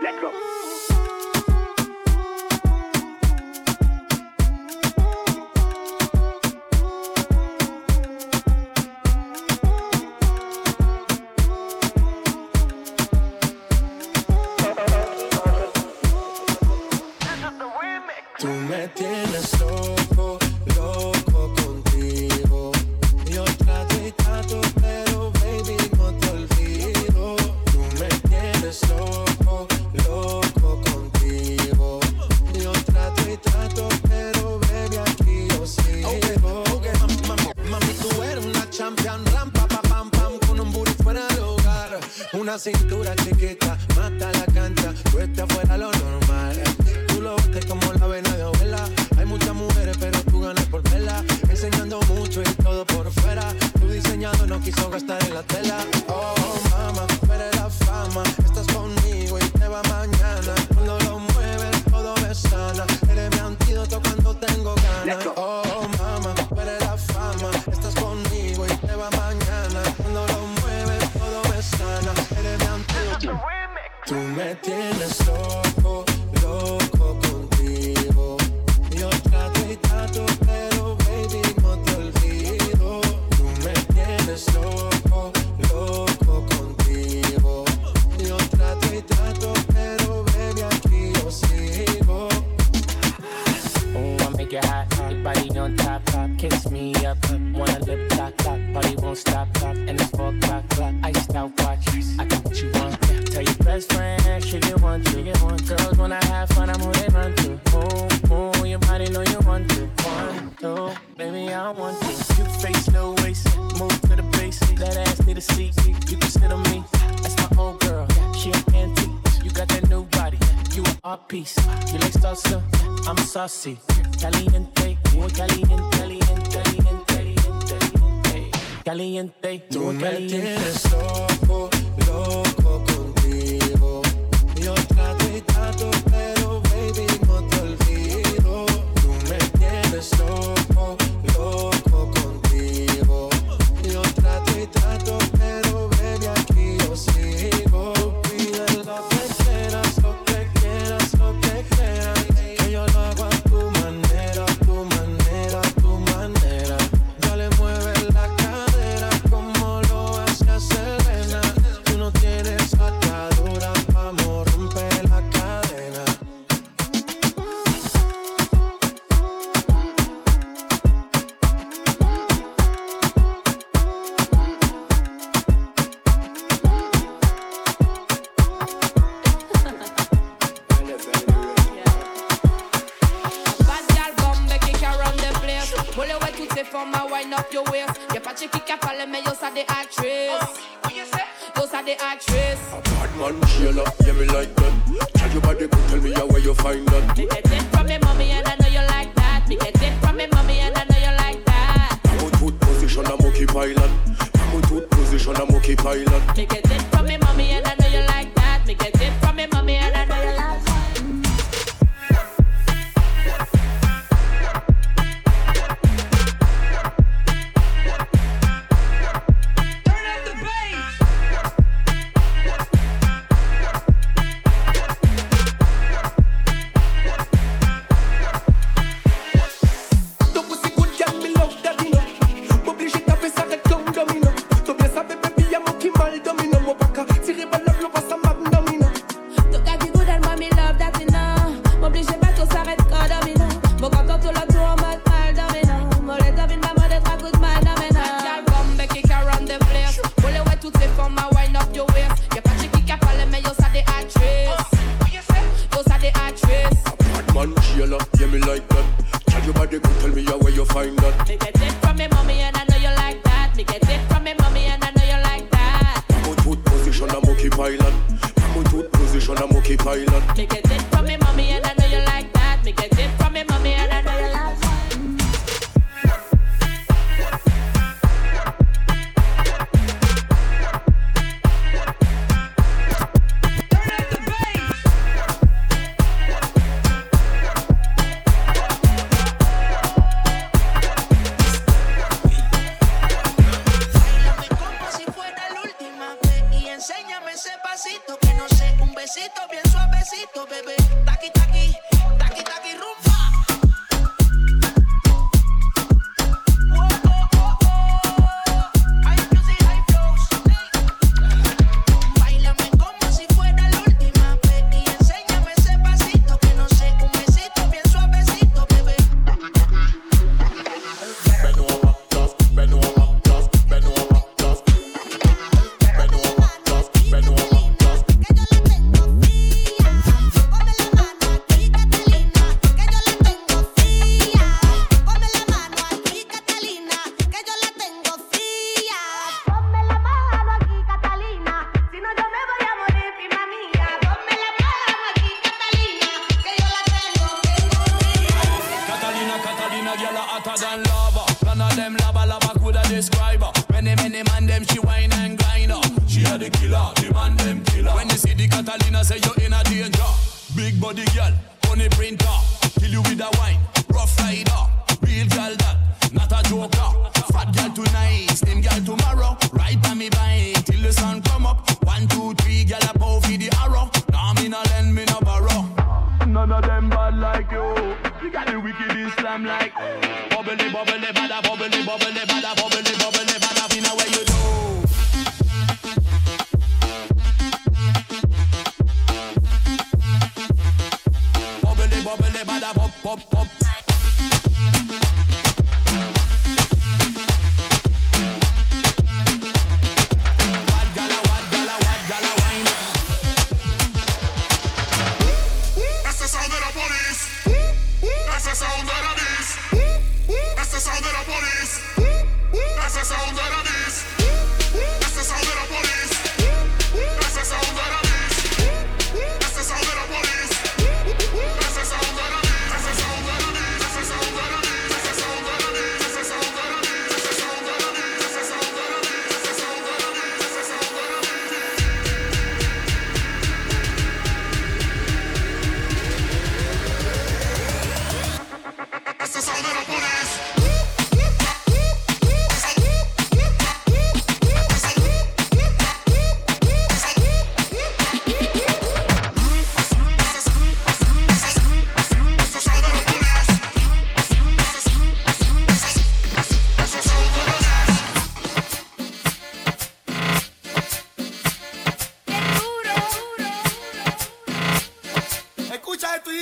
D'accord. Tú me tienes loco. see.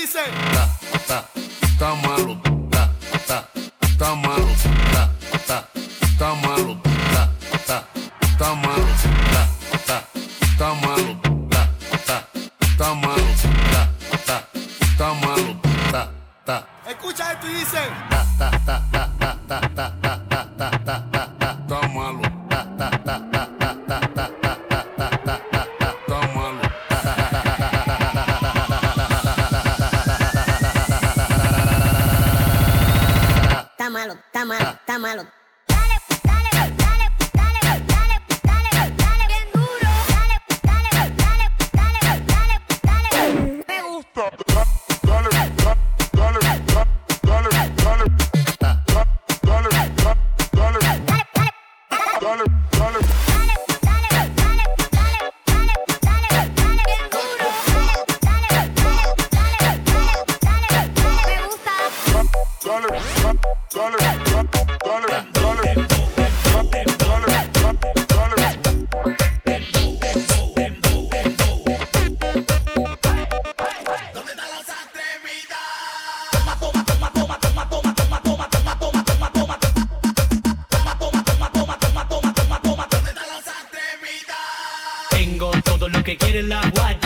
Dice. Está malo, está, está, get it locked. What?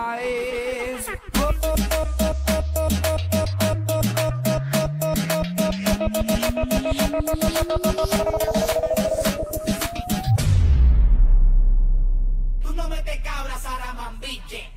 Tú no me te cabras, Aramambiche.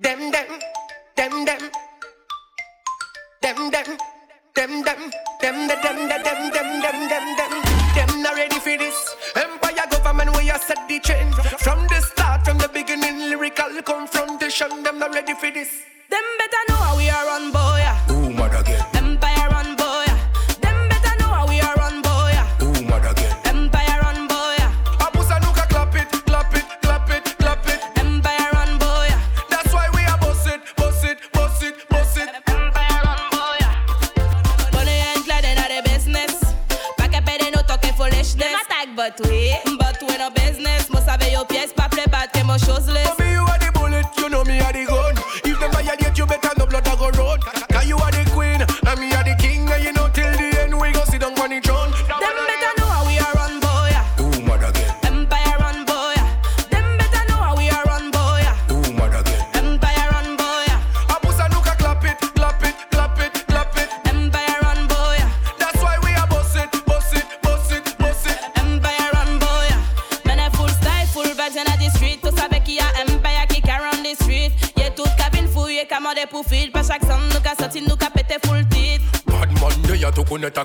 them, them, them, them, them, them, them, them.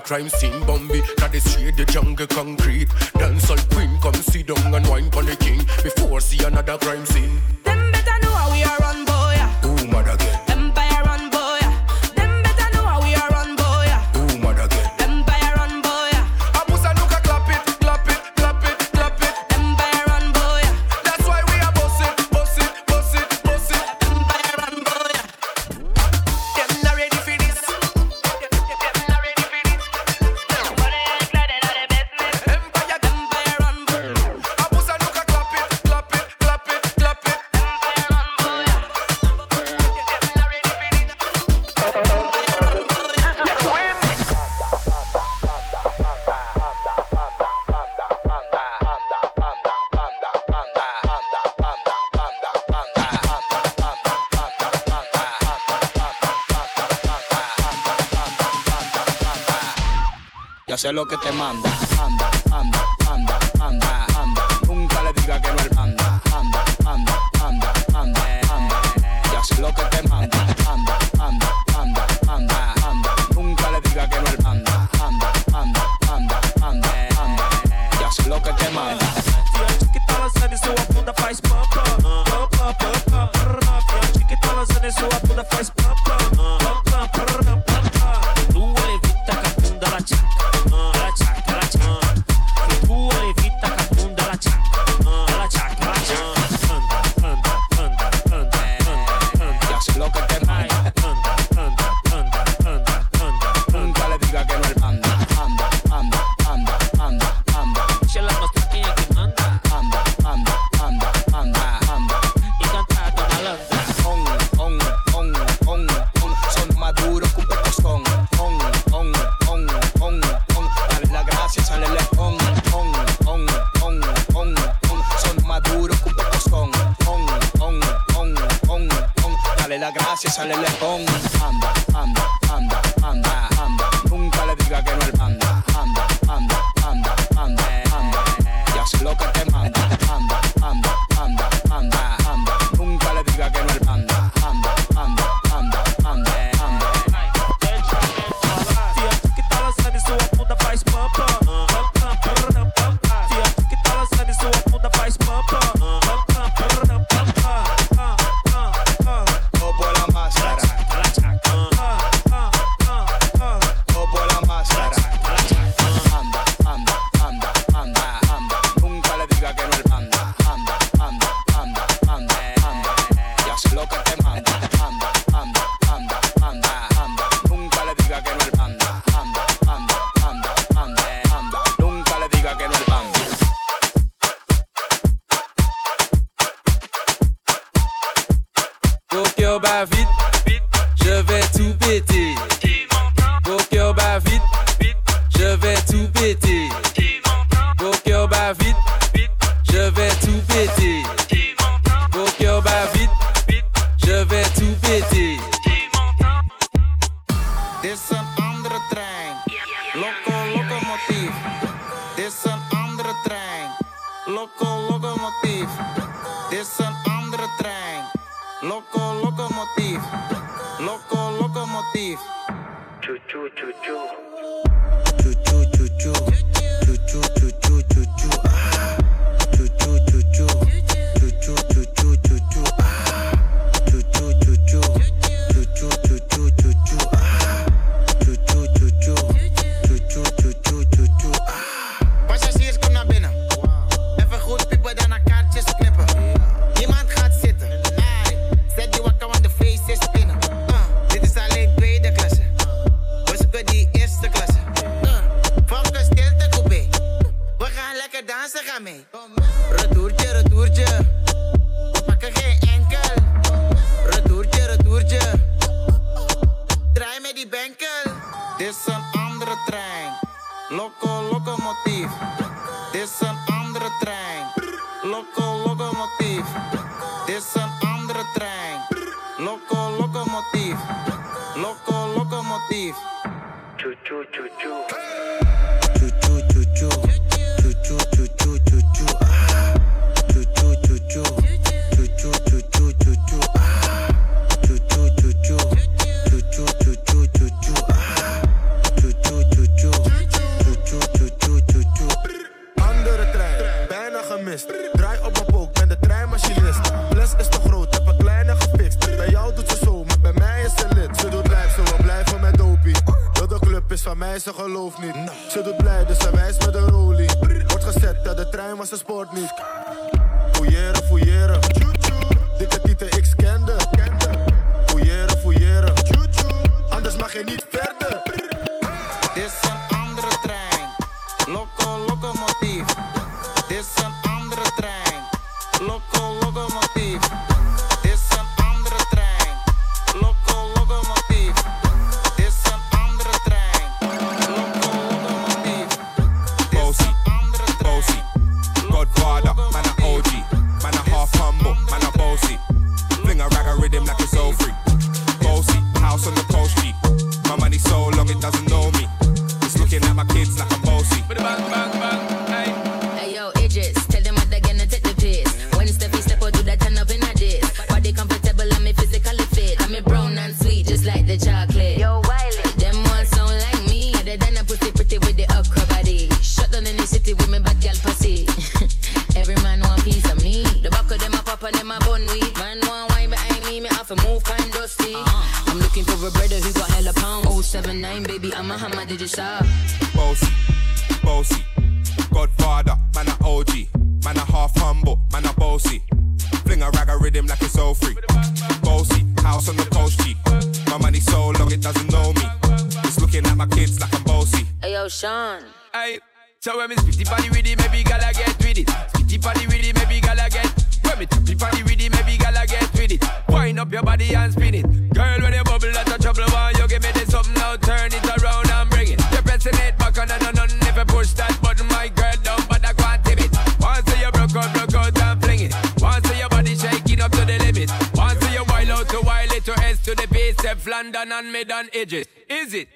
Crime scene Bambi, that the street, the jungle concrete. Dancehall queen, come sit down and wine for the king. Before see another crime scene sé lo que te manda. maar ze gelooft niet. Ze doet blij, dus ze wijst met een rolie. Wordt gezet dat de trein, was ze sport niet. Fouilleren, fouilleren. Dikke tieten, ik scande. Fouilleren, fouilleren. Anders mag je niet verder. Sean. Aye. So when me spitty body with it, maybe gala get with it. Spitty body with it, maybe gala get. When me tappy body with it, maybe gala get with it. Wind up your body and spin it. Girl, when you bubble, that's a trouble. Why you give me this up now? Turn it around and bring it. You're pressing it back on and on and if you push that button, my girl, don't but I can't tip it. Once you broke out, broke out and fling it. Once your body shaking up to the limit. Once you wild out to wild it to S to the base, London and mid on edges. Is it?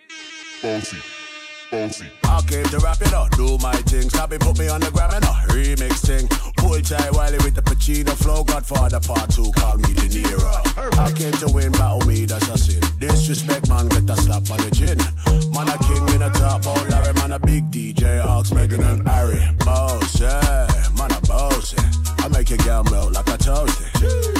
Bouncy bossy. I came to rap it up, do my thing. Stop it, put me on the gram and a remix thing. Pull tight Wiley with the Pacino flow. Godfather part two, call me De Niro. I came to win, battle me, that's a sin. Disrespect, man, get a slap on the chin. Man, a king in a top, all Larry, man, a big DJ, Ox, Megan and Harry. Bossy, man, a bossy. I make your girl melt like a toasty.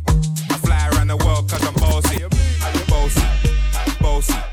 cause I'm bossy. Bossy, bossy.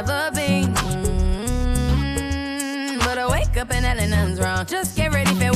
never been. Mm-hmm. But I wake up and nothing's wrong. Just get ready for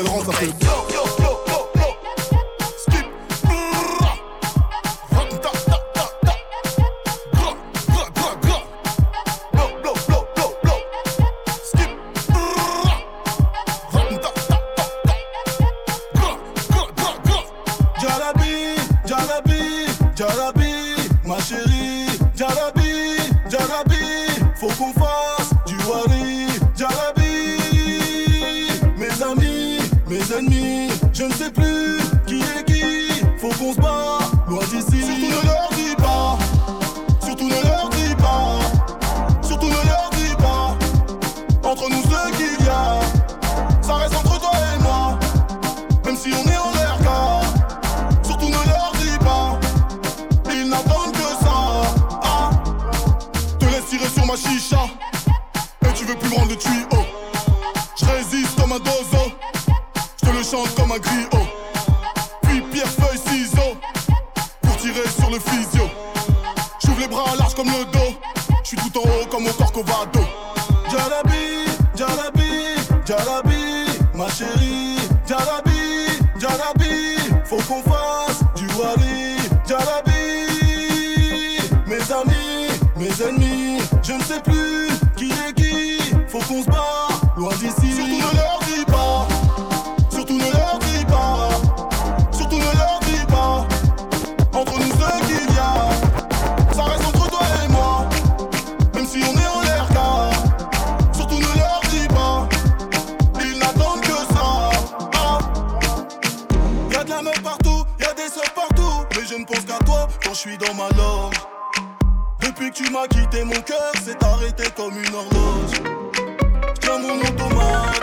elle rentre, ça. Paris, Jarabi. Mes amis, mes ennemis, je ne sais plus qui est qui. Faut qu'on se bat, loin d'ici. M'as quitté, mon cœur s'est arrêté comme une horloge. Mon automatique,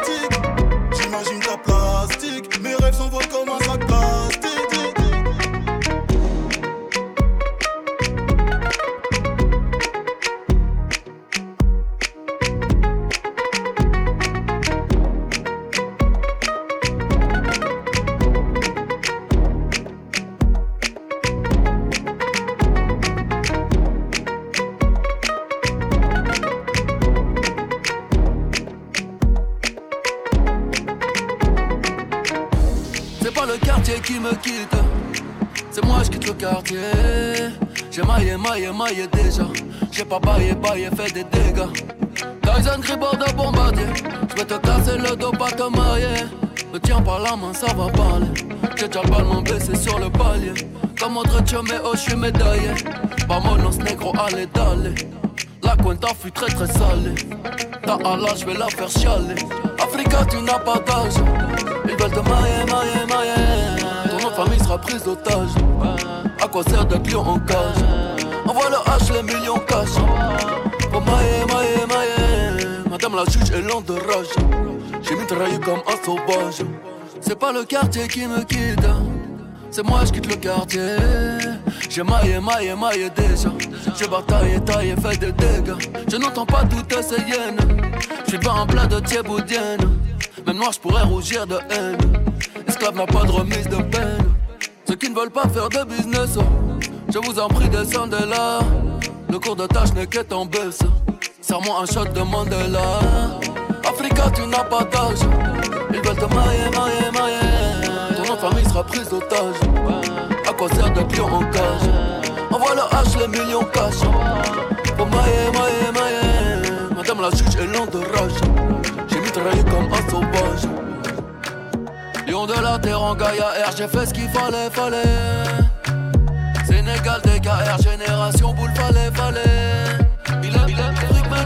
déjà. J'ai pas baillé, baillé, fait des dégâts. Tyson Gribord de bombardier. Je vais te casser le dos, pas te marier. Me tiens par la main, ça va parler. J'ai déjà le ballon blessé sur le palier. Comme autre mais oh, je suis médaillé. Vamonos negro, allez, d'aller. La cuenta fut très très salée. Ta Allah, je vais la faire chialer. Africa, tu n'as pas d'âge. Ils veulent te mailler, mailler, mailler. Ton famille sera prise d'otage. À quoi sert d'être lion en cage? Envoie le H, les millions cash. Pour mailler, mailler, mailler. Madame la juge est lente de rage. J'ai mitraillé comme un sauvage. C'est pas le quartier qui me quitte. C'est moi, je quitte le quartier. J'ai maillé, maillé, maillé déjà. J'ai bataillé, taillé, fait des dégâts. Je n'entends pas toutes ces hyènes. Je suis pas en plein de thieboudienne. Même moi, je pourrais rougir de haine. Esclave n'a pas de remise de peine. Ceux qui ne veulent pas faire de business, je vous en prie, descendez là. Le cours de tâche n'est qu'être en baisse. Serre-moi un shot de Mandela. Africa, tu n'as pas d'âge. Ils veulent te mailler, mailler, mailler. Ton de famille sera prise d'otage. À quoi sert d'être lion en cage? Envoie le H, les millions cash. Pour mailler, mailler, mailler. Madame la juge est lente de rage. J'ai mitraillé comme un sauvage. Lion de la terre en Gaïa R, j'ai fait ce qu'il fallait, fallait. DKR, génération boule, fallait, fallait. Il aime, il aime, Eric Man,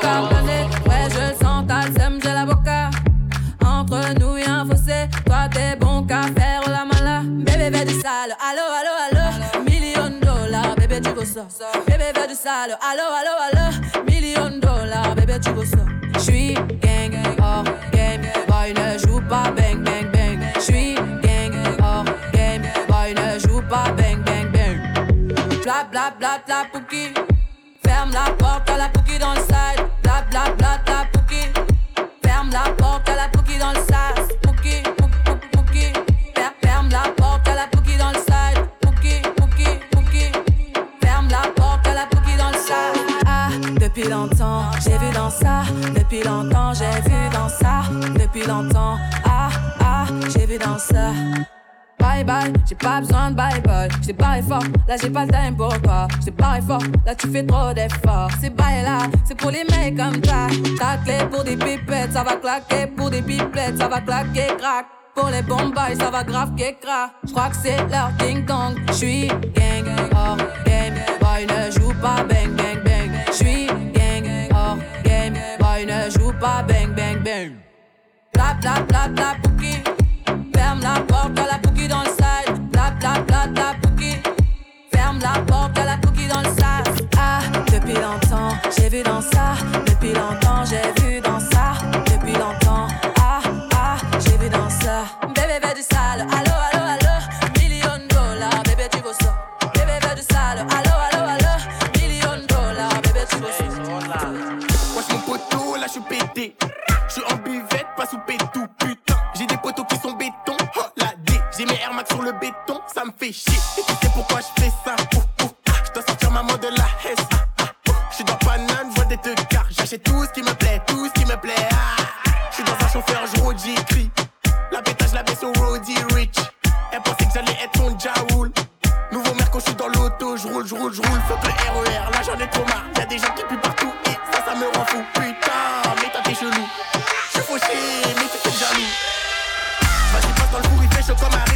carboné, ouais je le sens, t'as le seum, j'ai l'avocat. Entre nous y'a un fossé, toi t'es bon qu'à faire la mala. Bébé veut du sale, allo allo allo. Million dollars, bébé tu veux ça. Bébé veut du sale, allo allo allo. Million dollars, bébé tu veux ça. J'suis gang, Bla bla bla pouki. Ferme la porte à la pouki dans le side. Bla bla bla bla pouki. Ferme la porte à la pouki dans le sas. Pouki, pouki, pouki, pouki. Fer- Ferme la porte à la pouki dans le side. Pouki, pouki, pouki. Ferme la porte à la pouki dans le sas. Ah, depuis longtemps, j'ai vu dans ça. Depuis longtemps, j'ai vu dans ça. Depuis longtemps, ah, ah, j'ai vu dans ça. Bye bye, j'ai pas besoin de bye bye. J't'ai barré fort, là j'ai pas le time pour toi. J't'ai barré fort, là tu fais trop d'efforts. C'est bye là, c'est pour les mecs comme ça. Ta clé pour des pipettes, ça va claquer. Pour des pipettes, ça va claquer, crack. Pour les bombes, ça va grave crack. J'crois que c'est leur ding dong. J'suis gang, hors game. Boy ne joue pas bang bang bang. J'suis gang, hors game. Boy ne joue pas bang bang bang. Bla bla bla pouki. Ferme la porte à la La porte à la pouki dans le sas. Ah, depuis longtemps, j'ai vu dans ça. Depuis longtemps, j'ai vu dans ça. Depuis longtemps, ah, ah, j'ai vu dans ça. Bébé, veut du sale. Allo, allo, allo. Million dollars, bébé, tu veux ça. Bébé, veut du sale. Allo, allo, allo. Million dollars, bébé, tu veux ça. Wesh mon poteau, là je suis pété. Je suis en buvette, pas sous pétou, putain. J'ai des poteaux qui sont béton, oh la D. J'ai mes Air Max sur le béton, ça me fait chier. Tout ce qui me plaît, tout ce qui me plaît. Ah. Je suis dans un chauffeur, je road, j'écris. La pétage, la baisse au roadie rich. Elle pensait que j'allais être son jaoul. Nouveau merco, je suis dans l'auto, je roule, je roule, je roule. Fuck le RER, là j'en ai trop marre. Y'a des gens qui puent partout et ça, ça me rend fou. Putain, mais toi t'es chelou. Je suis fauché, mais tu fais jaloux. Vas-y, passe dans le four, il fait chaud comme un